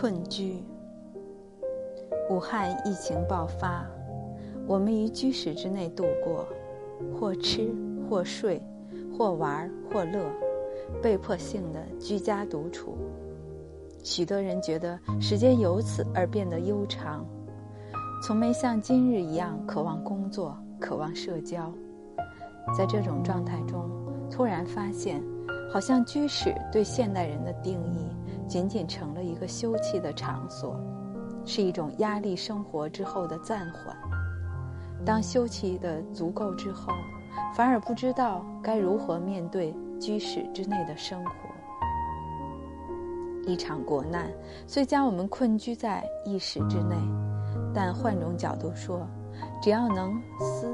困居。武汉疫情爆发，我们于居室之内度过，或吃，或睡，或玩，或乐，被迫性的居家独处。许多人觉得时间由此而变得悠长，从没像今日一样渴望工作、渴望社交。在这种状态中，突然发现，好像居室对现代人的定义，仅仅成了一个休憩的场所。是一种压力生活之后的暂缓。当休憩的足够之后，反而不知道该如何面对居室之内的生活。一场国难虽将我们困居在一室之内，但换种角度说，只要能思、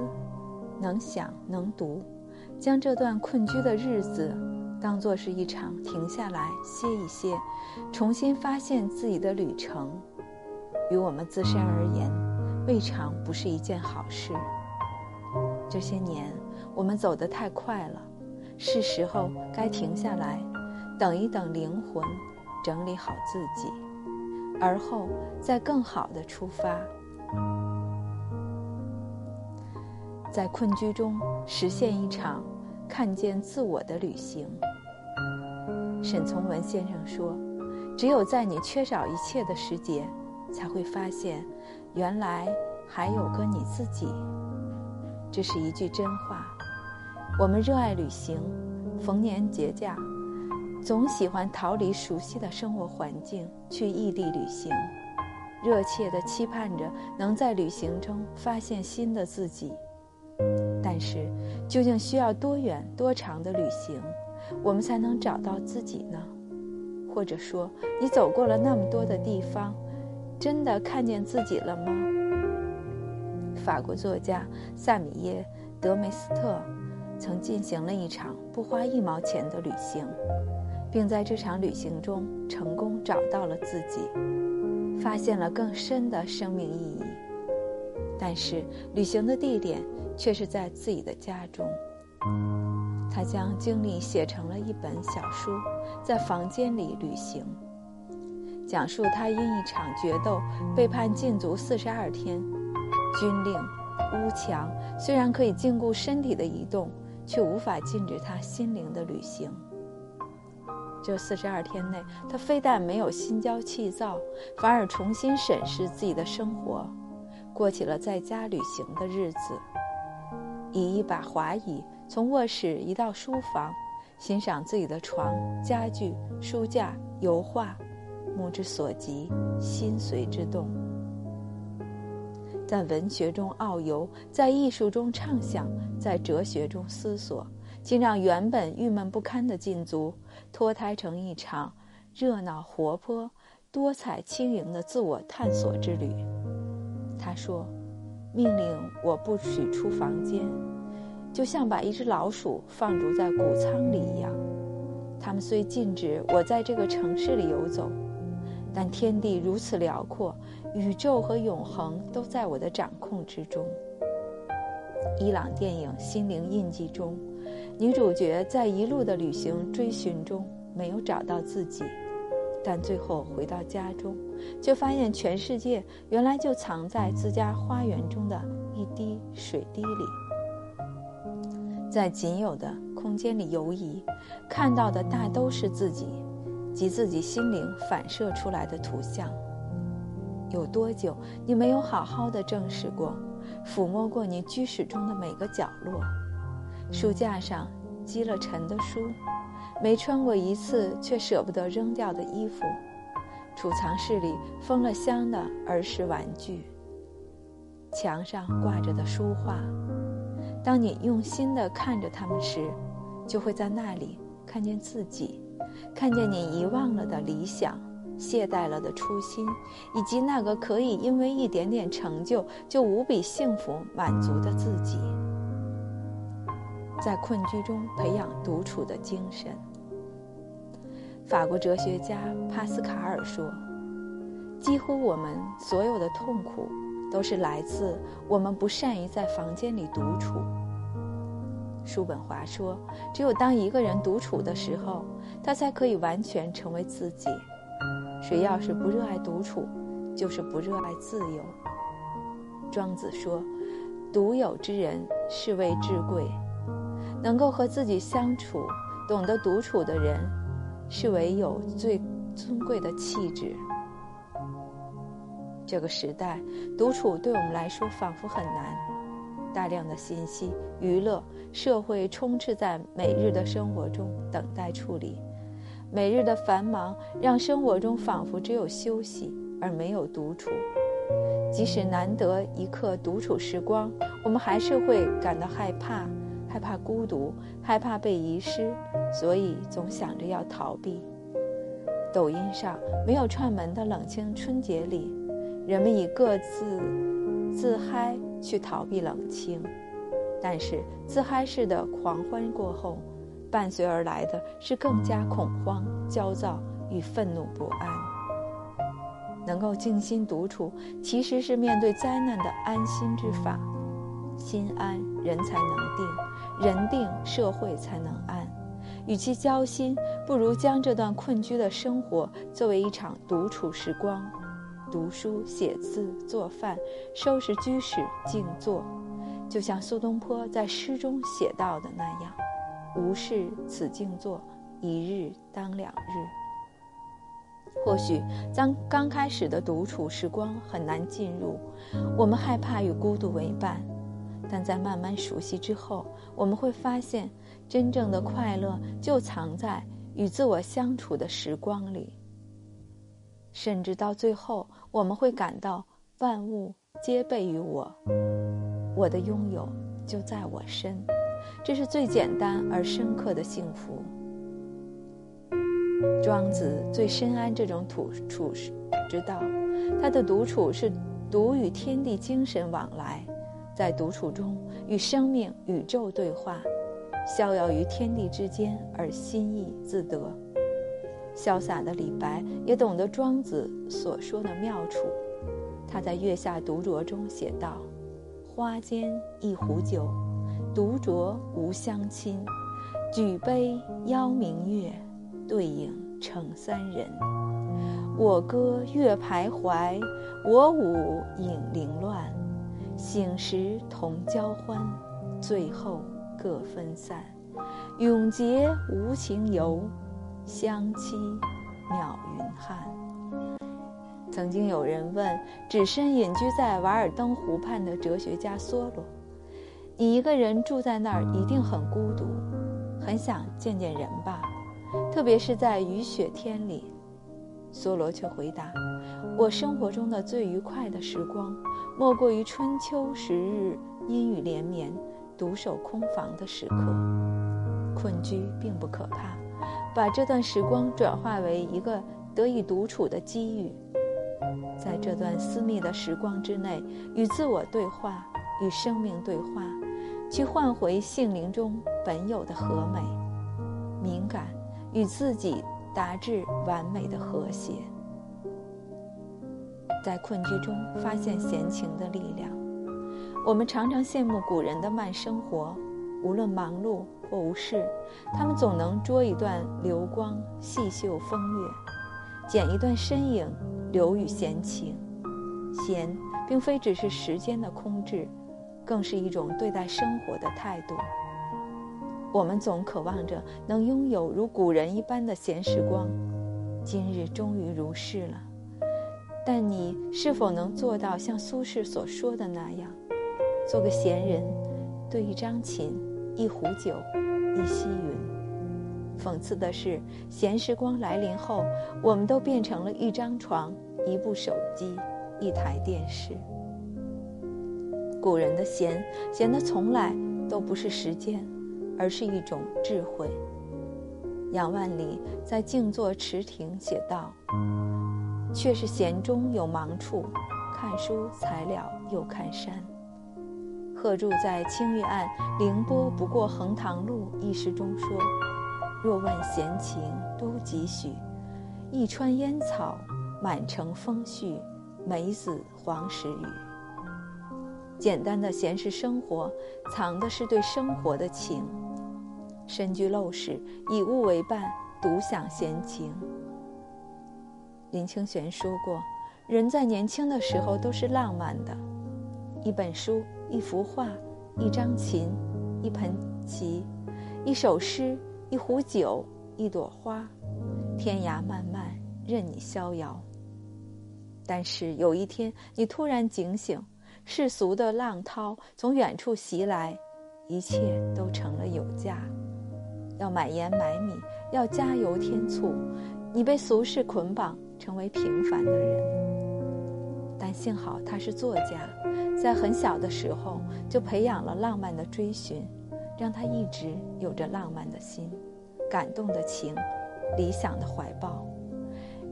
能想、能读，将这段困居的日子当作是一场停下来歇一歇，重新发现自己的旅程。于我们自身而言，未尝不是一件好事。这些年，我们走得太快了，是时候该停下来，等一等灵魂，整理好自己，而后再更好的出发，在困居中实现一场看见自我的旅行。沈从文先生说：“只有在你缺少一切的时节。”才会发现，原来还有个你自己。这是一句真话。我们热爱旅行，逢年节假，总喜欢逃离熟悉的生活环境，去异地旅行，热切地期盼着能在旅行中发现新的自己。但是，究竟需要多远多长的旅行，我们才能找到自己呢？或者说，你走过了那么多的地方？真的看见自己了吗？法国作家萨米耶·德梅斯特曾进行了一场不花一毛钱的旅行，并在这场旅行中成功找到了自己，发现了更深的生命意义。但是，旅行的地点却是在自己的家中。他将经历写成了一本小书，在房间里旅行。讲述他因一场决斗被判禁足四十二天，军令、屋墙虽然可以禁锢身体的移动，却无法禁止他心灵的旅行。这四十二天内，他非但没有心焦气躁，反而重新审视自己的生活，过起了在家旅行的日子。以一把滑椅从卧室移到书房，欣赏自己的床、家具、书架、油画。目之所及，心随之动。在文学中遨游，在艺术中畅想，在哲学中思索，竟让原本郁闷不堪的禁足脱胎成一场热闹活泼、多彩轻盈的自我探索之旅。他说：“命令我不许出房间，就像把一只老鼠放逐在谷仓里一样。他们虽禁止我在这个城市里游走。”但天地如此辽阔，宇宙和永恒都在我的掌控之中。伊朗电影《心灵印记》中，女主角在一路的旅行追寻中没有找到自己，但最后回到家中，却发现全世界原来就藏在自家花园中的一滴水滴里。在仅有的空间里游移，看到的大都是自己。及自己心灵反射出来的图像。有多久你没有好好的正视过、抚摸过你居室中的每个角落？书架上积了尘的书，没穿过一次却舍不得扔掉的衣服，储藏室里封了箱的儿时玩具，墙上挂着的书画。当你用心的看着它们时，就会在那里看见自己。看见你遗忘了的理想，懈怠了的初心，以及那个可以因为一点点成就就无比幸福满足的自己，在困居中培养独处的精神。法国哲学家帕斯卡尔说：“几乎我们所有的痛苦，都是来自我们不善于在房间里独处。”叔本华说：“只有当一个人独处的时候，他才可以完全成为自己。”谁要是不热爱独处，就是不热爱自由。庄子说：“独有之人，是谓至贵。”能够和自己相处、懂得独处的人，是唯有最尊贵的气质。这个时代，独处对我们来说仿佛很难。大量的信息、娱乐、社会充斥在每日的生活中，等待处理。每日的繁忙让生活中仿佛只有休息而没有独处。即使难得一刻独处时光，我们还是会感到害怕。害怕孤独，害怕被遗失，所以总想着要逃避。抖音上没有串门的冷清春节里，人们以各自自嗨去逃避冷清，但是自嗨式的狂欢过后，伴随而来的是更加恐慌、焦躁与愤怒不安。能够静心独处，其实是面对灾难的安心之法。心安，人才能定；人定，社会才能安。与其焦心，不如将这段困居的生活作为一场独处时光，读书、写字、做饭、收拾居室、静坐，就像苏东坡在诗中写到的那样：“无事此静坐，一日当两日。”或许，当刚开始的独处时光很难进入，我们害怕与孤独为伴。但在慢慢熟悉之后，我们会发现，真正的快乐就藏在与自我相处的时光里。甚至到最后，我们会感到万物皆备于我，我的拥有就在我身，这是最简单而深刻的幸福。庄子最深谙这种土处之道，他的独处是独与天地精神往来。在独处中与生命、宇宙对话，逍遥于天地之间而心意自得。潇洒的李白也懂得庄子所说的妙处，他在《月下独酌》中写道：“花间一壶酒，独酌无相亲。举杯邀明月，对影成三人。我歌月徘徊，我舞影零乱。”醒时同交欢，醉后各分散。永结无情游，相期邈云汉。曾经有人问只身隐居在瓦尔登湖畔的哲学家梭罗：“你一个人住在那儿，一定很孤独，很想见见人吧？特别是在雨雪天里。”梭罗却回答：“我生活中的最愉快的时光。”莫过于春秋时日阴雨连绵、独守空房的时刻。困居并不可怕，把这段时光转化为一个得以独处的机遇，在这段私密的时光之内，与自我对话，与生命对话，去换回性灵中本有的和美、敏感，与自己达至完美的和谐。在困局中发现闲情的力量。我们常常羡慕古人的慢生活，无论忙碌或无事，他们总能捉一段流光，细嗅风月，剪一段身影，留与闲情。闲，并非只是时间的空置，更是一种对待生活的态度。我们总渴望着能拥有如古人一般的闲时光，今日终于如是了。但你是否能做到像苏轼所说的那样，做个闲人，对一张琴，一壶酒，一溪云？讽刺的是，闲时光来临后，我们都变成了一张床、一部手机、一台电视。古人的闲，闲的从来都不是时间，而是一种智慧。杨万里在《静坐池亭》写道。却是闲中有忙处，看书才了又看山。贺铸在《青玉案·凌波不过横塘路》一诗中说：“若问闲情都几许？一川烟草，满城风絮，梅子黄时雨。”简单的闲适生活，藏的是对生活的情。身居陋室，以物为伴，独享闲情。林清玄说过：“人在年轻的时候都是浪漫的，一本书、一幅画、一张琴、一盆棋、一首诗、一壶酒、一朵花，天涯漫漫，任你逍遥。”但是有一天，你突然警醒，世俗的浪涛从远处袭来，一切都成了有价。要买盐买米，要加油添醋，你被俗世捆绑，成为平凡的人。但幸好他是作家，在很小的时候就培养了浪漫的追寻，让他一直有着浪漫的心、感动的情、理想的怀抱，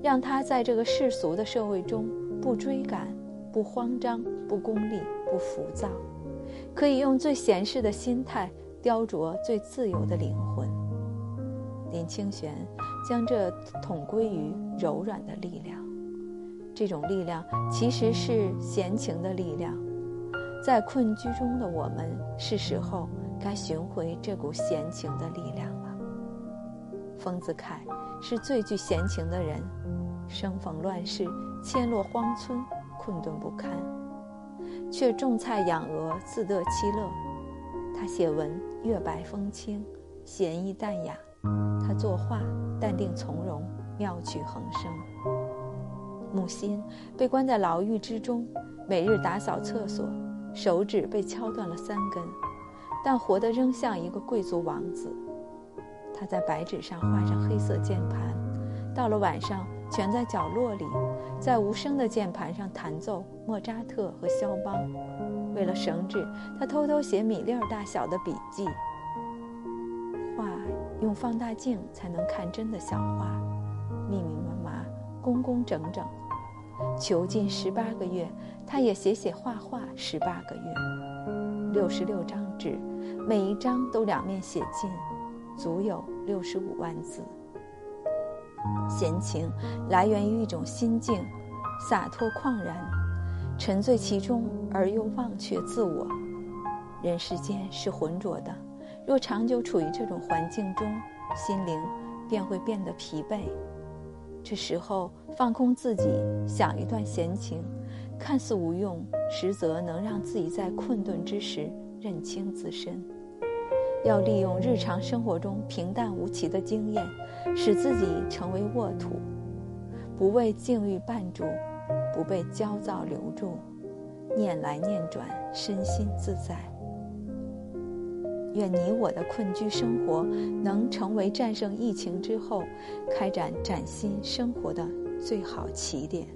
让他在这个世俗的社会中不追赶、不慌张、不功利、不浮躁，可以用最闲适的心态。雕琢最自由的灵魂。林清玄将这统归于柔软的力量，这种力量其实是闲情的力量。在困居中的我们，是时候该寻回这股闲情的力量了。丰子恺是最具闲情的人，生逢乱世，迁落荒村，困顿不堪，却种菜养鹅，自得其乐。他写文月白风清，闲逸淡雅；他作画淡定从容，妙趣横生。木心被关在牢狱之中，每日打扫厕所，手指被敲断了三根，但活得仍像一个贵族王子。他在白纸上画上黑色键盘，到了晚上蜷在角落里，在无声的键盘上弹奏莫扎特和肖邦。为了省纸，他偷偷写米粒儿大小的笔记。画用放大镜才能看真的小画，密密麻麻，工工整整。囚禁十八个月，他也写写画画十八个月。六十六张纸，每一张都两面写尽，足有六十五万字。闲情来源于一种心境，洒脱旷然。沉醉其中而又忘却自我，人世间是浑浊的。若长久处于这种环境中，心灵便会变得疲惫。这时候放空自己，想一段闲情，看似无用，实则能让自己在困顿之时认清自身。要利用日常生活中平淡无奇的经验，使自己成为沃土，不为境遇绊住。不被焦躁留住，念来念转，身心自在。愿你我的困居生活能成为战胜疫情之后开展崭新生活的最好起点。